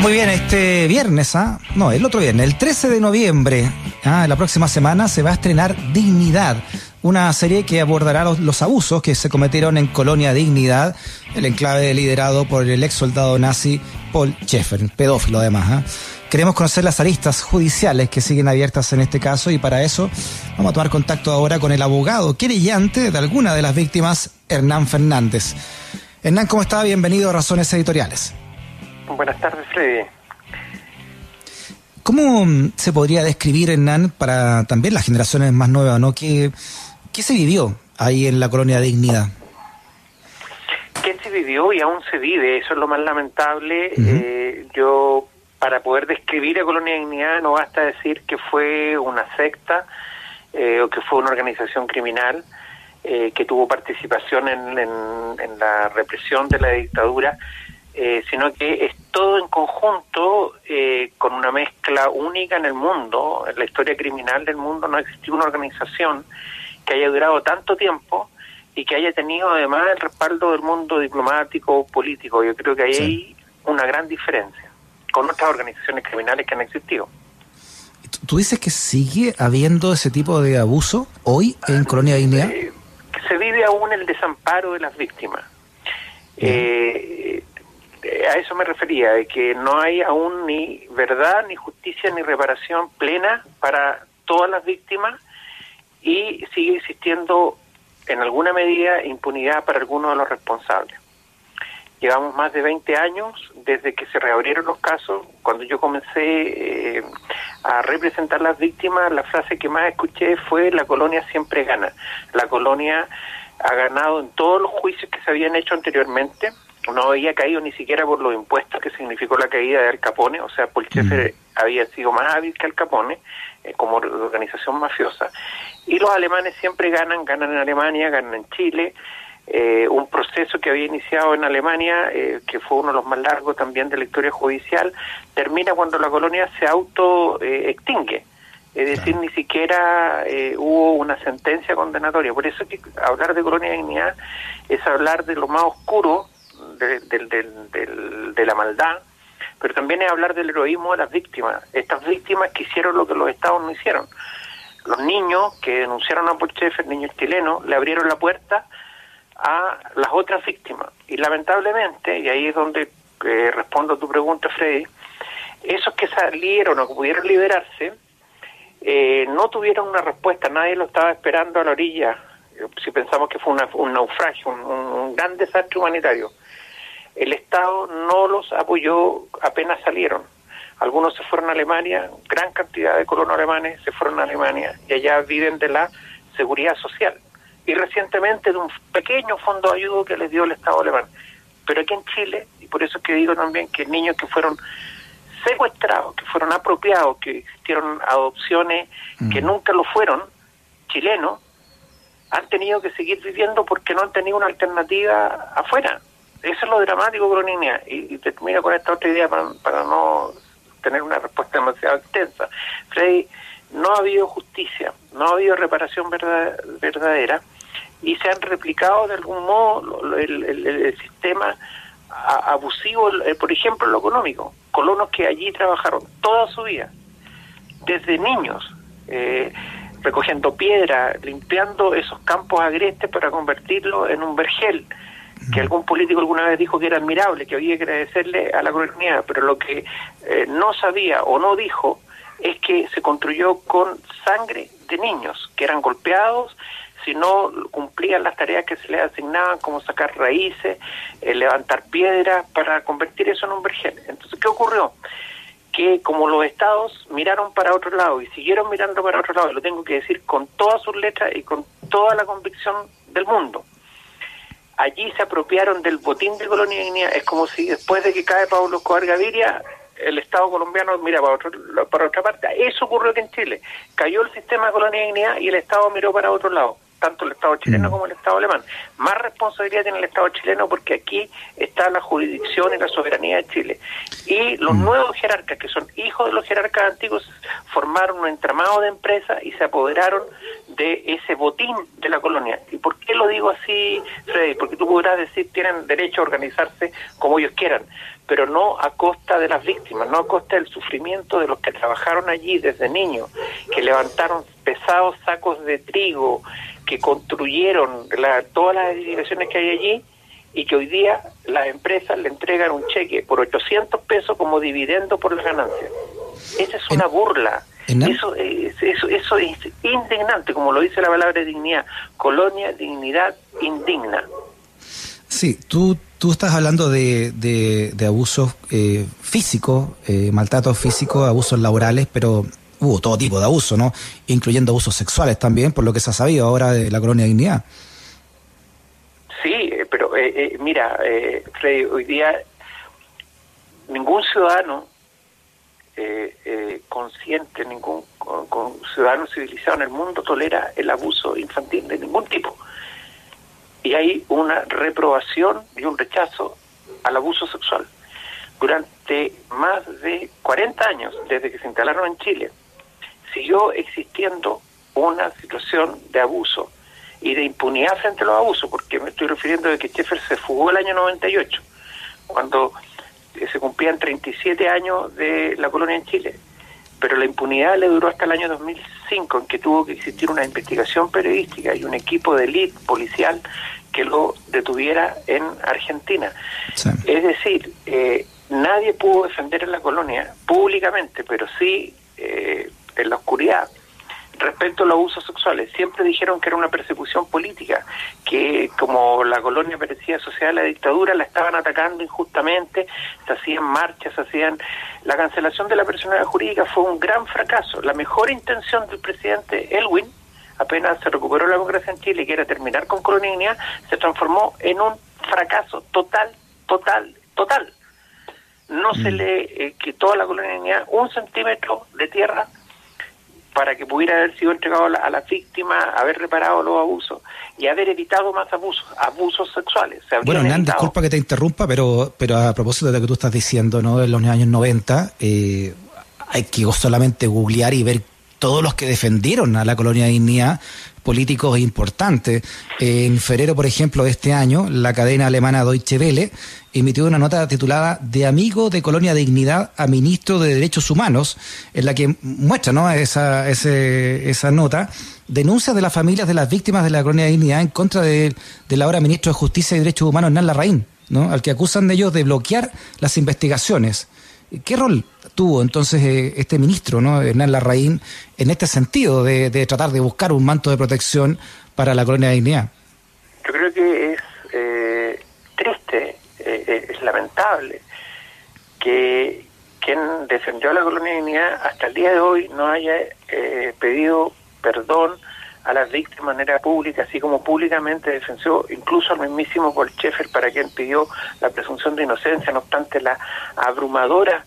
Muy bien, este viernes, ¿ah? no, el otro viernes, el 13 de noviembre, ¿ah? la próxima semana se va a estrenar Dignidad, una serie que abordará los, abusos que se cometieron en Colonia Dignidad, el enclave liderado por el ex soldado nazi Paul Schaeffer, pedófilo además. ¿ah? Queremos conocer las aristas judiciales que siguen abiertas en este caso y para eso vamos a tomar contacto ahora con el abogado querellante de alguna de las víctimas, Hernán Fernández. Hernán, ¿cómo está? Bienvenido a Razones Editoriales. Buenas tardes, Freddy. ¿Cómo se podría describir, Hernán, para también las generaciones más nuevas, ¿no? ¿Qué, qué se vivió ahí en la colonia Dignidad? ¿Qué se vivió y aún se vive? Eso es lo más lamentable. Eh, yo, para poder describir a Colonia Dignidad, no basta decir que fue una secta eh, o que fue una organización criminal eh, que tuvo participación en, en la represión de la dictadura eh, sino que es todo en conjunto eh, con una mezcla única en el mundo, en la historia criminal del mundo no existió una organización que haya durado tanto tiempo y que haya tenido además el respaldo del mundo diplomático, político. Yo creo que hay una gran diferencia con otras organizaciones criminales que han existido. ¿Tú dices que sigue habiendo ese tipo de abuso hoy en Colonia Dignidad? Eh, se vive aún el desamparo de las víctimas. Eh, a eso me refería, de que no hay aún ni verdad, ni justicia, ni reparación plena para todas las víctimas y sigue existiendo en alguna medida impunidad para algunos de los responsables. Llevamos más de 20 años desde que se reabrieron los casos. Cuando yo comencé eh, a representar las víctimas, la frase que más escuché fue la colonia siempre gana. La colonia ha ganado en todos los juicios que se habían hecho anteriormente no había caído ni siquiera por los impuestos que significó la caída de Al Capone, o sea, Paul mm. había sido más hábil que Al Capone eh, como organización mafiosa. Y los alemanes siempre ganan, ganan en Alemania, ganan en Chile. Eh, un proceso que había iniciado en Alemania, eh, que fue uno de los más largos también de la historia judicial, termina cuando la colonia se auto extingue. Es decir, ni siquiera hubo una sentencia condenatoria. Por eso que hablar de colonia de dignidad es hablar de lo más oscuro de, la maldad, pero también es hablar del heroísmo de las víctimas, estas víctimas que hicieron lo que los estados no hicieron. Los niños que denunciaron a Pochefe, niños chilenos, le abrieron la puerta a las otras víctimas. Y lamentablemente, y ahí es donde eh, respondo a tu pregunta, Freddy, esos que salieron o que pudieron liberarse, eh, no tuvieron una respuesta, nadie lo estaba esperando a la orilla, si pensamos que fue un naufragio, un gran desastre humanitario el Estado no los apoyó apenas salieron. Algunos se fueron a Alemania, gran cantidad de colonos alemanes se fueron a Alemania y allá viven de la seguridad social. Y recientemente de un pequeño fondo de ayuda que les dio el Estado alemán. Pero aquí en Chile, y por eso es que digo también que niños que fueron secuestrados, que fueron apropiados, que existieron adopciones que mm. nunca lo fueron, chilenos, han tenido que seguir viviendo porque no han tenido una alternativa afuera. Eso es lo dramático, Broninia. Y, y termino con esta otra idea para, para no tener una respuesta demasiado extensa. Freddy, no ha habido justicia, no ha habido reparación verdadera y se han replicado de algún modo el, sistema abusivo, por ejemplo, lo económico. Colonos que allí trabajaron toda su vida, desde niños, eh, recogiendo piedra, limpiando esos campos agrestes para convertirlo en un vergel que algún político alguna vez dijo que era admirable, que había que agradecerle a la comunidad, pero lo que eh, no sabía o no dijo es que se construyó con sangre de niños que eran golpeados si no cumplían las tareas que se les asignaban, como sacar raíces, eh, levantar piedras, para convertir eso en un vergel. Entonces, ¿qué ocurrió? Que como los estados miraron para otro lado y siguieron mirando para otro lado, lo tengo que decir con todas sus letras y con toda la convicción del mundo, allí se apropiaron del botín de Colonia. Es como si después de que cae Pablo Escobar Gaviria, el Estado colombiano mira para, otro, para otra parte. Eso ocurrió aquí en Chile. Cayó el sistema de Colonia y el Estado miró para otro lado tanto el Estado chileno como el Estado alemán. Más responsabilidad tiene el Estado chileno porque aquí está la jurisdicción y la soberanía de Chile. Y los mm. nuevos jerarcas, que son hijos de los jerarcas antiguos, formaron un entramado de empresas y se apoderaron de ese botín de la colonia. ¿Y por qué lo digo así, Freddy? Porque tú podrás decir tienen derecho a organizarse como ellos quieran pero no a costa de las víctimas, no a costa del sufrimiento de los que trabajaron allí desde niños, que levantaron pesados sacos de trigo, que construyeron todas las edificaciones que hay allí y que hoy día las empresas le entregan un cheque por 800 pesos como dividendo por las ganancias. Esa es una burla. Eso, es, eso, eso es indignante, como lo dice la palabra dignidad. Colonia, dignidad, indigna. Sí, tú, tú estás hablando de, de, abusos eh, físicos, eh, maltratos físicos, abusos laborales, pero hubo todo tipo de abuso, ¿no? Incluyendo abusos sexuales también, por lo que se ha sabido ahora de la colonia de dignidad. Sí, eh, pero eh, eh, mira, Freddy, hoy día ningún ciudadano consciente, ningún ciudadano civilizado en el mundo tolera el abuso infantil de ningún tipo. Y hay una reprobación y un rechazo al abuso sexual. Durante más de 40 años, desde que se instalaron en Chile, siguió existiendo una situación de abuso y de impunidad frente a los abusos, porque me estoy refiriendo de que Sheffer se fugó el año 98, cuando eh, se cumplían 37 años de la colonia en Chile, pero la impunidad le duró hasta el año 2005, en que tuvo que existir una investigación periodística y un equipo de élite policial que lo detuviera en Argentina. Es decir, eh, nadie pudo defender en la colonia públicamente, pero sí eh, en la oscuridad respecto a los abusos sexuales. Siempre dijeron que era una persecución política, que como la colonia parecía asociada a la dictadura, la estaban atacando injustamente, se hacían marchas, se hacían... La cancelación de la personalidad jurídica fue un gran fracaso. La mejor intención del presidente Elwin, apenas se recuperó la democracia en Chile, que era terminar con colonia se transformó en un fracaso total, total, total. No se mm. le eh, quitó a la colonia un centímetro de tierra para que pudiera haber sido entregado a la, víctima, haber reparado los abusos y haber evitado más abusos, abusos sexuales. bueno, Hernán, disculpa que te interrumpa, pero, pero a propósito de lo que tú estás diciendo, ¿no? En los años 90, eh, hay que solamente googlear y ver todos los que defendieron a la colonia de dignidad, políticos importantes. En febrero, por ejemplo, de este año, la cadena alemana Deutsche Welle emitió una nota titulada De amigo de Colonia Dignidad a ministro de Derechos Humanos, en la que muestra ¿no? esa, esa nota denuncias de las familias de las víctimas de la Colonia Dignidad en contra de, del ahora ministro de Justicia y Derechos Humanos, Hernán Larraín, ¿no? al que acusan de ellos de bloquear las investigaciones. ¿Qué rol tuvo entonces eh, este ministro, ¿no? Hernán Larraín, en este sentido de, de tratar de buscar un manto de protección para la Colonia Dignidad? Yo creo que es eh, triste eh, eh, es lamentable que quien defendió a la colonia de dignidad hasta el día de hoy no haya pedido perdón a las víctimas de manera pública, así como públicamente defendió incluso al mismísimo Paul Schaeffer para quien pidió la presunción de inocencia, no obstante la abrumadora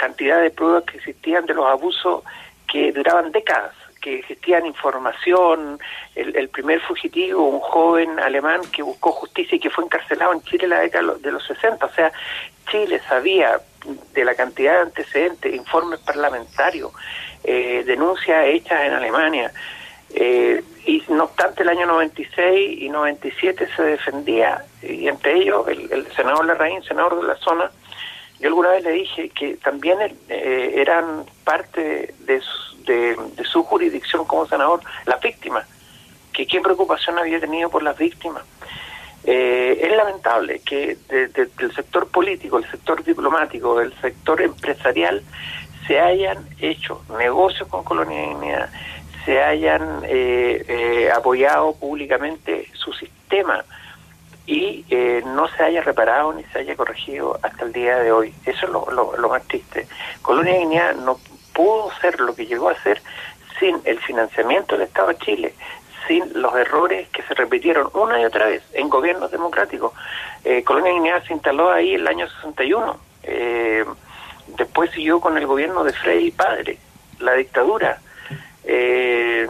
cantidad de pruebas que existían de los abusos que duraban décadas que existían información, el, primer fugitivo, un joven alemán que buscó justicia y que fue encarcelado en Chile en la década de los 60. O sea, Chile sabía de la cantidad de antecedentes, informes parlamentarios, eh, denuncias hechas en Alemania. Eh, y no obstante, el año 96 y 97 se defendía, y entre ellos el, el senador Larraín, senador de la zona, yo alguna vez le dije que también eh, eran parte de, de, su jurisdicción como senador las víctimas, que qué preocupación había tenido por las víctimas. Eh, es lamentable que del sector político, el sector diplomático, del sector empresarial, se hayan hecho negocios con Colonia se hayan eh, apoyado públicamente su sistema y eh, no se haya reparado ni se haya corregido hasta el día de hoy. Eso es lo, más triste. Colonia Guinea no pudo ser lo que llegó a ser sin el financiamiento del Estado de Chile, sin los errores que se repitieron una y otra vez en gobiernos democráticos. Eh, Colonia Guinea se instaló ahí el año 61. Eh, después siguió con el gobierno de Frei Padre, la dictadura, eh,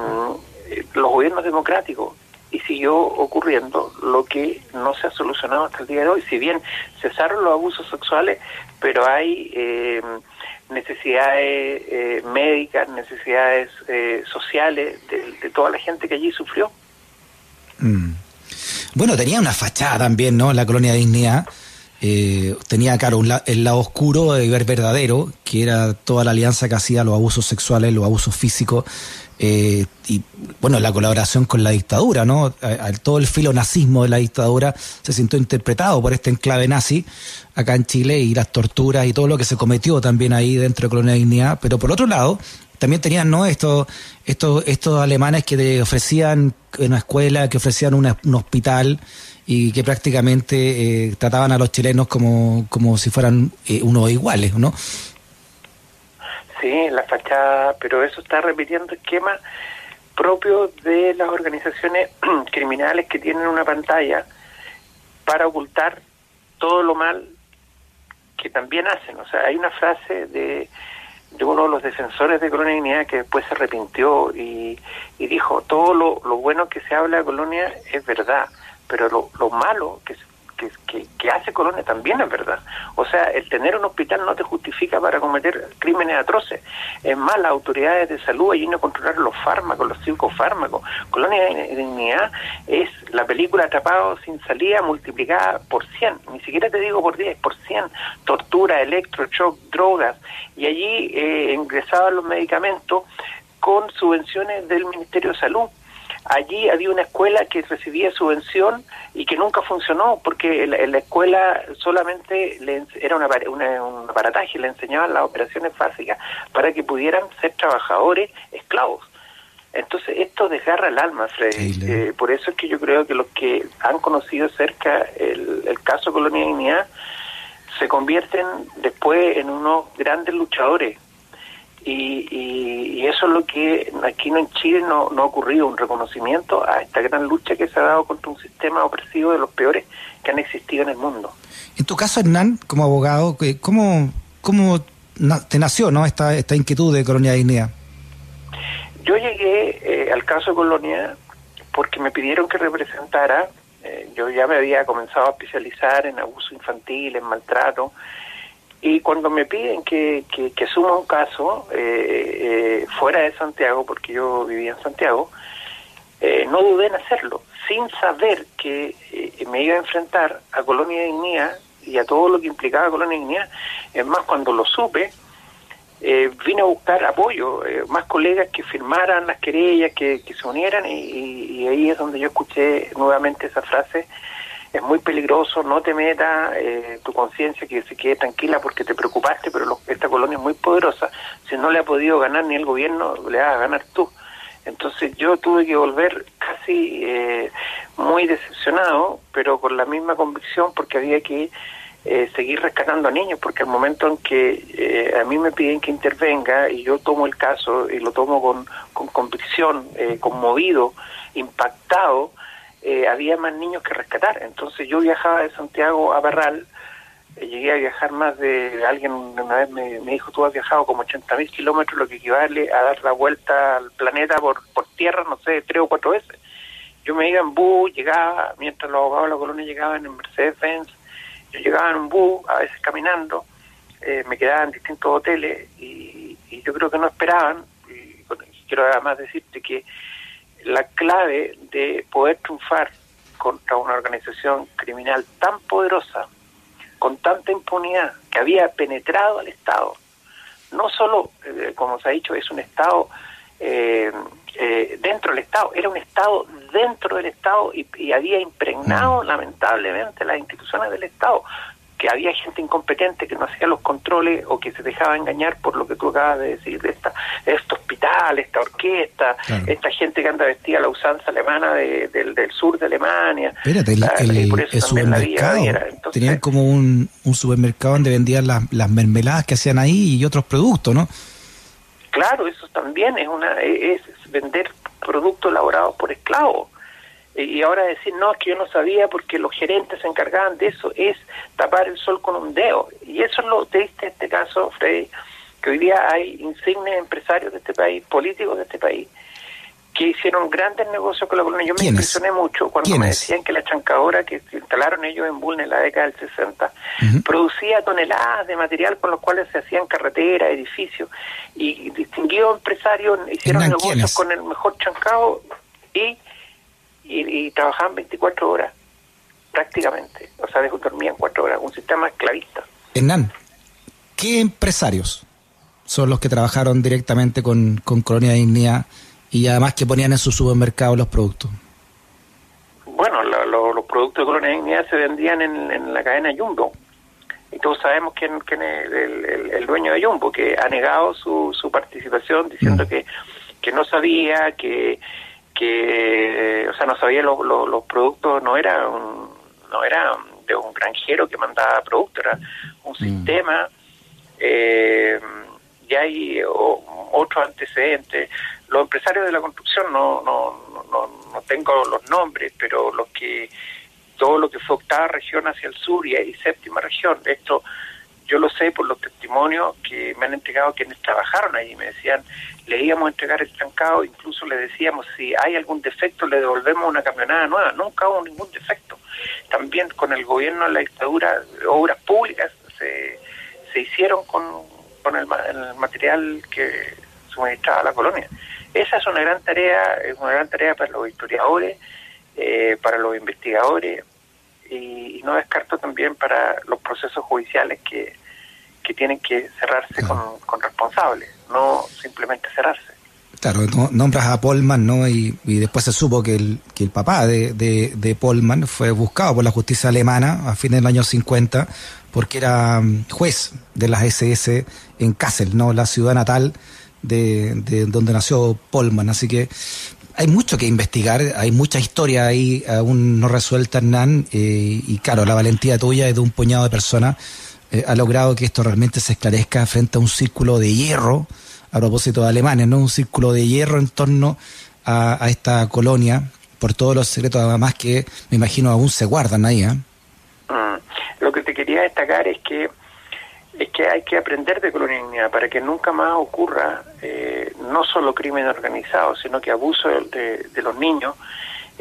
los gobiernos democráticos y siguió ocurriendo lo que no se ha solucionado hasta el día de hoy. Si bien cesaron los abusos sexuales, pero hay eh, necesidades eh, médicas, necesidades eh, sociales de, toda la gente que allí sufrió. Mm. Bueno, tenía una fachada también, ¿no? La colonia de dignidad. Eh, tenía, claro, el lado oscuro de ver verdadero, que era toda la alianza que hacía los abusos sexuales, los abusos físicos, eh, y bueno, la colaboración con la dictadura, ¿no? todo el filo nazismo de la dictadura se sintió interpretado por este enclave nazi acá en Chile y las torturas y todo lo que se cometió también ahí dentro de Colonia Dignidad, pero por otro lado, también tenían no estos estos estos alemanes que te ofrecían una escuela que ofrecían un hospital y que prácticamente eh, trataban a los chilenos como como si fueran eh, unos iguales no Sí, la fachada, pero eso está repitiendo esquemas propios de las organizaciones criminales que tienen una pantalla para ocultar todo lo mal que también hacen. O sea, hay una frase de, de uno de los defensores de Colonia que después se arrepintió y, y dijo, todo lo, lo, bueno que se habla de Colonia es verdad, pero lo, lo malo que hace Colonia también es verdad. O sea, el tener un hospital no te justifica para cometer crímenes atroces. Es más, las autoridades de salud allí no controlar los fármacos, los psicofármacos. Colonia de Dignidad es la película Atrapado sin salida multiplicada por 100. Ni siquiera te digo por 10, por 100. Tortura, electroshock, drogas. Y allí eh, ingresaban los medicamentos con subvenciones del Ministerio de Salud allí había una escuela que recibía subvención y que nunca funcionó porque en la, escuela solamente le, era una, un aparataje, le enseñaban las operaciones básicas para que pudieran ser trabajadores esclavos. Entonces esto desgarra el alma, Freddy. Eh, por eso es que yo creo que los que han conocido cerca el, el caso Colonia Dignidad se convierten después en unos grandes luchadores y, y, eso es lo que aquí en Chile no, no ha ocurrido, un reconocimiento a esta gran lucha que se ha dado contra un sistema opresivo de los peores que han existido en el mundo. En tu caso, Hernán, como abogado, ¿cómo, cómo te nació ¿no? esta, esta inquietud de Colonia Dignidad? Yo llegué eh, al caso de Colonia porque me pidieron que representara, eh, yo ya me había comenzado a especializar en abuso infantil, en maltrato, y cuando me piden que, que, suma un caso eh, eh, fuera de Santiago, porque yo vivía en Santiago, eh, no dudé en hacerlo, sin saber que me iba a enfrentar a Colonia Dignidad y a todo lo que implicaba Colonia Dignidad. Es más, cuando lo supe, vine a buscar apoyo, más colegas que firmaran las querellas, que, que se unieran, y, y, ahí es donde yo escuché nuevamente esa frase es muy peligroso, no te metas, eh, tu conciencia que se quede tranquila porque te preocupaste, pero esta colonia es muy poderosa, si no le ha podido ganar ni el gobierno, le vas a ganar tú. Entonces yo tuve que volver casi eh, muy decepcionado, pero con la misma convicción porque había que eh, seguir rescatando a niños, porque al momento en que a mí me piden que intervenga y yo tomo el caso y lo tomo con, con convicción, conmovido, impactado, eh, había más niños que rescatar. Entonces yo viajaba de Santiago a Barral, eh, llegué a viajar más de, alguien una vez me, dijo, tú has viajado como 80 mil kilómetros, lo que equivale a dar la vuelta al planeta por, por tierra, no sé, tres o cuatro veces. Yo me iba en bus, llegaba, mientras los abogados de la colonia llegaban en Mercedes-Benz, yo llegaba en un bus, a veces caminando, eh, me quedaba en distintos hoteles y, y yo creo que no esperaban, y quiero además decirte que la clave de poder triunfar contra una organización criminal tan poderosa, con tanta impunidad, que había penetrado al Estado. No solo, eh, como se ha dicho, es un Estado eh, eh, dentro del Estado, era un Estado dentro del Estado y, y había impregnado mm. lamentablemente las instituciones del Estado que había gente incompetente que no hacía los controles o que se dejaba engañar por lo que tú acabas de decir, de esta, este hospital, esta orquesta, esta gente que anda vestida a la usanza alemana del, sur de Alemania. Espérate, el, supermercado, tenían como un, un, supermercado donde vendían las, las mermeladas que hacían ahí y otros productos, ¿no? Claro, eso también es una es vender productos elaborados por esclavos y ahora decir, no, es que yo no sabía porque los gerentes se encargaban de eso, es tapar el sol con un dedo. Y eso es lo triste en este caso, Freddy, que hoy día hay insignes empresarios de este país, políticos de este país, que hicieron grandes negocios con la colonia. Yo me impresioné mucho cuando me decían que la chancadora que instalaron ellos en Bulne en la década del 60 producía toneladas de material con los cuales se hacían carreteras, edificios, y distinguidos empresarios hicieron negocios con el mejor chancado y y, trabajaban 24 horas. prácticamente. O sea, dormían cuatro horas, un sistema esclavista. Hernán, ¿qué empresarios son los que trabajaron directamente con, con Colonia Dignidad y además que ponían en su supermercado los productos? Bueno, los productos de Colonia Dignidad se vendían en, la cadena Jumbo. Y todos sabemos quién, quién es el, dueño de Jumbo, que ha negado su, su participación diciendo mm. que, que no sabía, que, que o sea, no sabía los, los, productos, no era no era de un granjero que mandaba productos, era un mm. sistema. Eh, y hay otros antecedentes. Los empresarios de la construcción no, no, no, no tengo los nombres, pero los que todo lo que fue octava región hacia el sur y, y séptima región, esto yo lo sé por los testimonios que me han entregado quienes trabajaron ahí. Me decían, le íbamos a entregar el trancado, incluso le decíamos, si hay algún defecto, le devolvemos una camionada nueva. Nunca hubo ningún defecto. También con el gobierno en la dictadura, obras públicas se, se hicieron con, con el, material que suministraba la colonia. Esa es una gran tarea, es una gran tarea para los historiadores, eh, para los investigadores y, no descarto también para los procesos judiciales que, que tienen que cerrarse con, responsables, no simplemente cerrarse. Claro, nombras a Polman, ¿no? Y, después se supo que el, que el papá de, de, de Polman fue buscado por la justicia alemana a fines del año 50 porque era mm, juez de las SS en Kassel, ¿no? La ciudad natal de, de donde nació Polman. Así que hay mucho que investigar, hay mucha historia ahí aún no resuelta, Hernán, eh, y claro, la valentía tuya y de un puñado de personas eh, ha logrado que esto realmente se esclarezca frente a un círculo de hierro, a propósito de Alemania, ¿no? Un círculo de hierro en torno a, esta colonia, por todos los secretos además que me imagino aún se guardan ahí, ¿eh? mm. Lo que te quería destacar es que es que hay que aprender de colonialidad para que nunca más ocurra eh, no solo crimen organizado, sino que abuso de, los niños,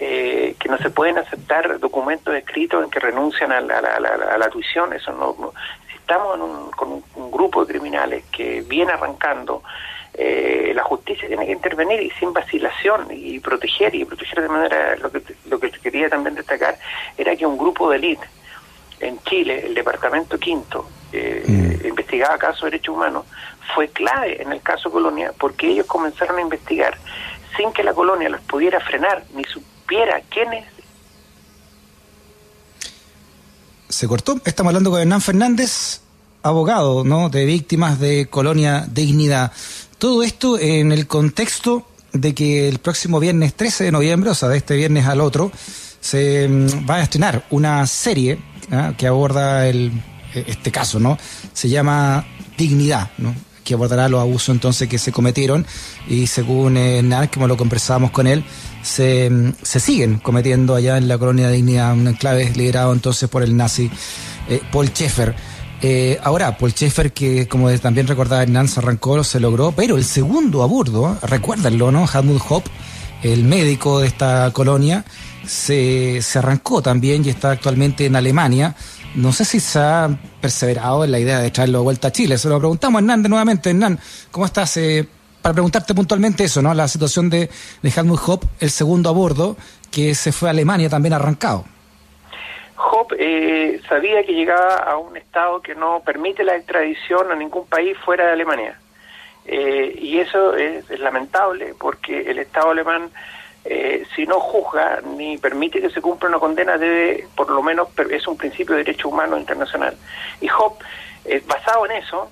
eh, que no se pueden aceptar documentos escritos en que renuncian a la, tuición. Eso no, si estamos con un, grupo de criminales que viene arrancando, eh, la justicia tiene que intervenir y sin vacilación y proteger y proteger de manera lo que lo que quería también destacar era que un grupo de élite en Chile, el departamento quinto, eh, mm. investigaba casos de derechos humanos, fue clave en el caso Colonia porque ellos comenzaron a investigar sin que la colonia los pudiera frenar ni supiera quiénes. Se cortó. Estamos hablando con Hernán Fernández, abogado ¿no? de víctimas de Colonia Dignidad. Todo esto en el contexto de que el próximo viernes 13 de noviembre, o sea, de este viernes al otro, se mm, va a estrenar una serie ¿ah? que aborda el, este caso, ¿no? Se llama Dignidad, ¿no? que abordará los abusos entonces que se cometieron y según eh, como lo conversábamos con él, se, siguen cometiendo allá en la colonia de Dignidad, un enclave liderado entonces por el nazi eh, Paul Schaeffer. Eh, ahora, Paul Schaeffer, que como también recordaba Hernán, se arrancó, se logró, pero el segundo abordo, recuérdenlo, ¿no? Helmut Hopp, el médico de esta colonia, se, se arrancó también y está actualmente en Alemania. No sé si se ha perseverado en la idea de traerlo de vuelta a Chile. Se lo preguntamos a Hernán de nuevamente. Hernán, ¿cómo estás? Eh, para preguntarte puntualmente eso, ¿no? La situación de, de Helmut Hopp, el segundo a bordo, que se fue a Alemania también arrancado. Hopp eh, sabía que llegaba a un estado que no permite la extradición a ningún país fuera de Alemania. Eh, y eso es, lamentable porque el Estado alemán eh, si no juzga ni permite que se cumpla una condena, debe, por lo menos, es un principio de derecho humano internacional. Y Hop, eh, basado en eso,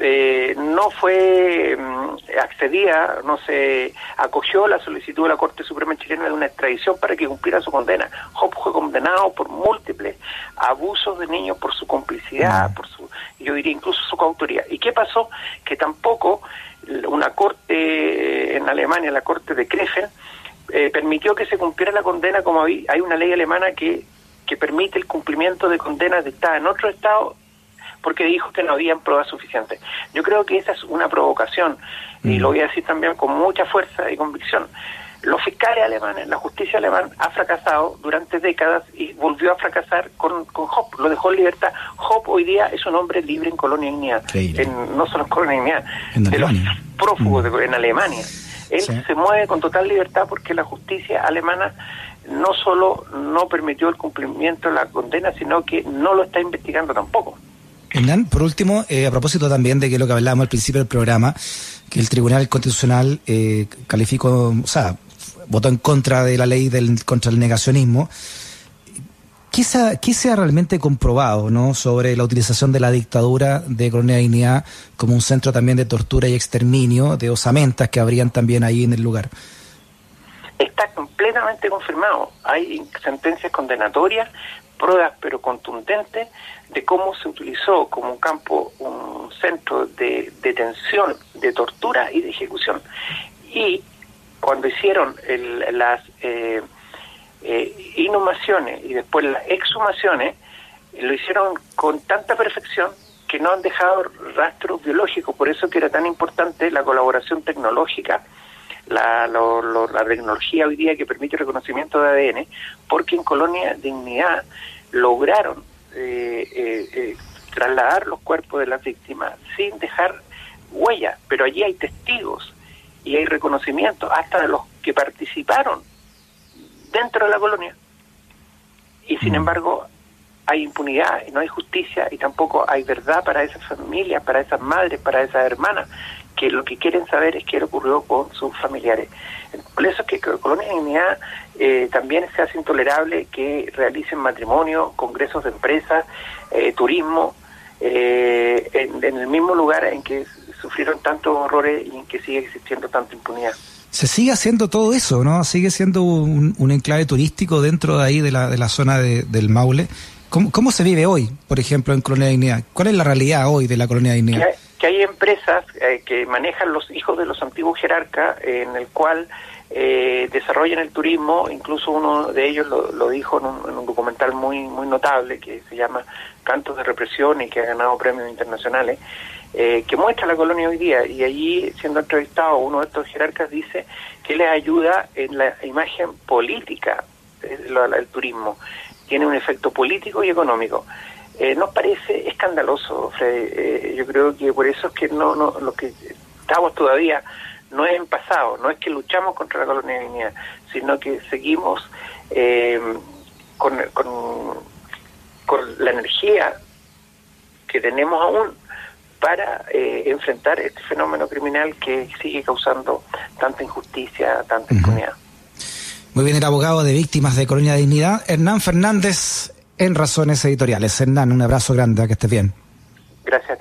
eh, no fue mm, accedía, no se acogió la solicitud de la Corte Suprema chilena de una extradición para que cumpliera su condena. Hop fue condenado por múltiples abusos de niños por su complicidad, mm. por su, yo diría incluso su coautoría. ¿Y qué pasó? Que tampoco una corte en Alemania, la Corte de Krefeld, eh, permitió que se cumpliera la condena como hay, hay una ley alemana que, que permite el cumplimiento de condenas dictadas en otro estado porque dijo que no habían pruebas suficientes. Yo creo que esa es una provocación y mm. lo voy a decir también con mucha fuerza y convicción. Los fiscales alemanes, la justicia alemana ha fracasado durante décadas y volvió a fracasar con, con Hop, lo dejó en libertad. Hop hoy día es un hombre libre en Colonia Ignea, en, no solo en Colonia Ignea, de los prófugos mm. en Alemania. Él se mueve con total libertad porque la justicia alemana no solo no permitió el cumplimiento de la condena, sino que no lo está investigando tampoco. Hernán, por último, eh, a propósito también de que lo que hablábamos al principio del programa, que el Tribunal Constitucional eh, calificó, o sea, votó en contra de la ley del contra el negacionismo. ¿Qué se, ha, realmente comprobado ¿no? sobre la utilización de la dictadura de Colonia Dignidad como un centro también de tortura y exterminio de osamentas que habrían también ahí en el lugar? Está completamente confirmado. Hay sentencias condenatorias, pruebas pero contundentes de cómo se utilizó como un campo, un centro de detención, de tortura y de ejecución. Y cuando hicieron las eh, eh, inhumaciones y después las exhumaciones, lo hicieron con tanta perfección que no han dejado rastros biológicos, por eso que era tan importante la colaboración tecnológica, la, la tecnología hoy día que permite el reconocimiento de ADN, porque en Colonia Dignidad lograron eh, eh, eh, trasladar los cuerpos de las víctimas sin dejar huella, pero allí hay testigos y hay reconocimiento hasta de los que participaron dentro de la colonia. Y sin mm. embargo hay impunidad y no hay justicia y tampoco hay verdad para esas familias, para esas madres, para esas hermanas, que lo que quieren saber es qué ocurrió con sus familiares. Por eso es que Colonia Dignidad eh, también se hace intolerable que realicen matrimonio, congresos de empresas, eh, turismo, eh, en, el mismo lugar en que sufrieron tantos horrores y en que sigue existiendo tanta impunidad. Se sigue haciendo todo eso, ¿no? Sigue siendo un, enclave turístico dentro de ahí de la, de la zona del Maule. ¿Cómo, ¿Cómo, se vive hoy, por ejemplo, en Colonia Dignidad? ¿Cuál es la realidad hoy de la Colonia Dignidad? Que hay, empresas eh, que manejan los hijos de los antiguos jerarcas, en el cual eh, desarrollan el turismo, incluso uno de ellos lo, dijo en un, documental muy muy notable que se llama Cantos de Represión y que ha ganado premios internacionales, eh, que muestra la colonia hoy día. Y allí, siendo entrevistado, uno de estos jerarcas dice que le ayuda en la imagen política del turismo. Tiene un efecto político y económico. Eh, nos parece escandaloso, Fred. yo creo que por eso es que no, no lo que estamos todavía no es en pasado, no es que luchamos contra la colonialidad, sino que seguimos eh, con, con, la energía que tenemos aún para eh, enfrentar este fenómeno criminal que sigue causando tanta injusticia, tanta impunidad. Muy bien, el abogado de víctimas de Colonia de Dignidad, Hernán Fernández, en Razones Editoriales. Hernán, un abrazo grande, que estés bien. Gracias.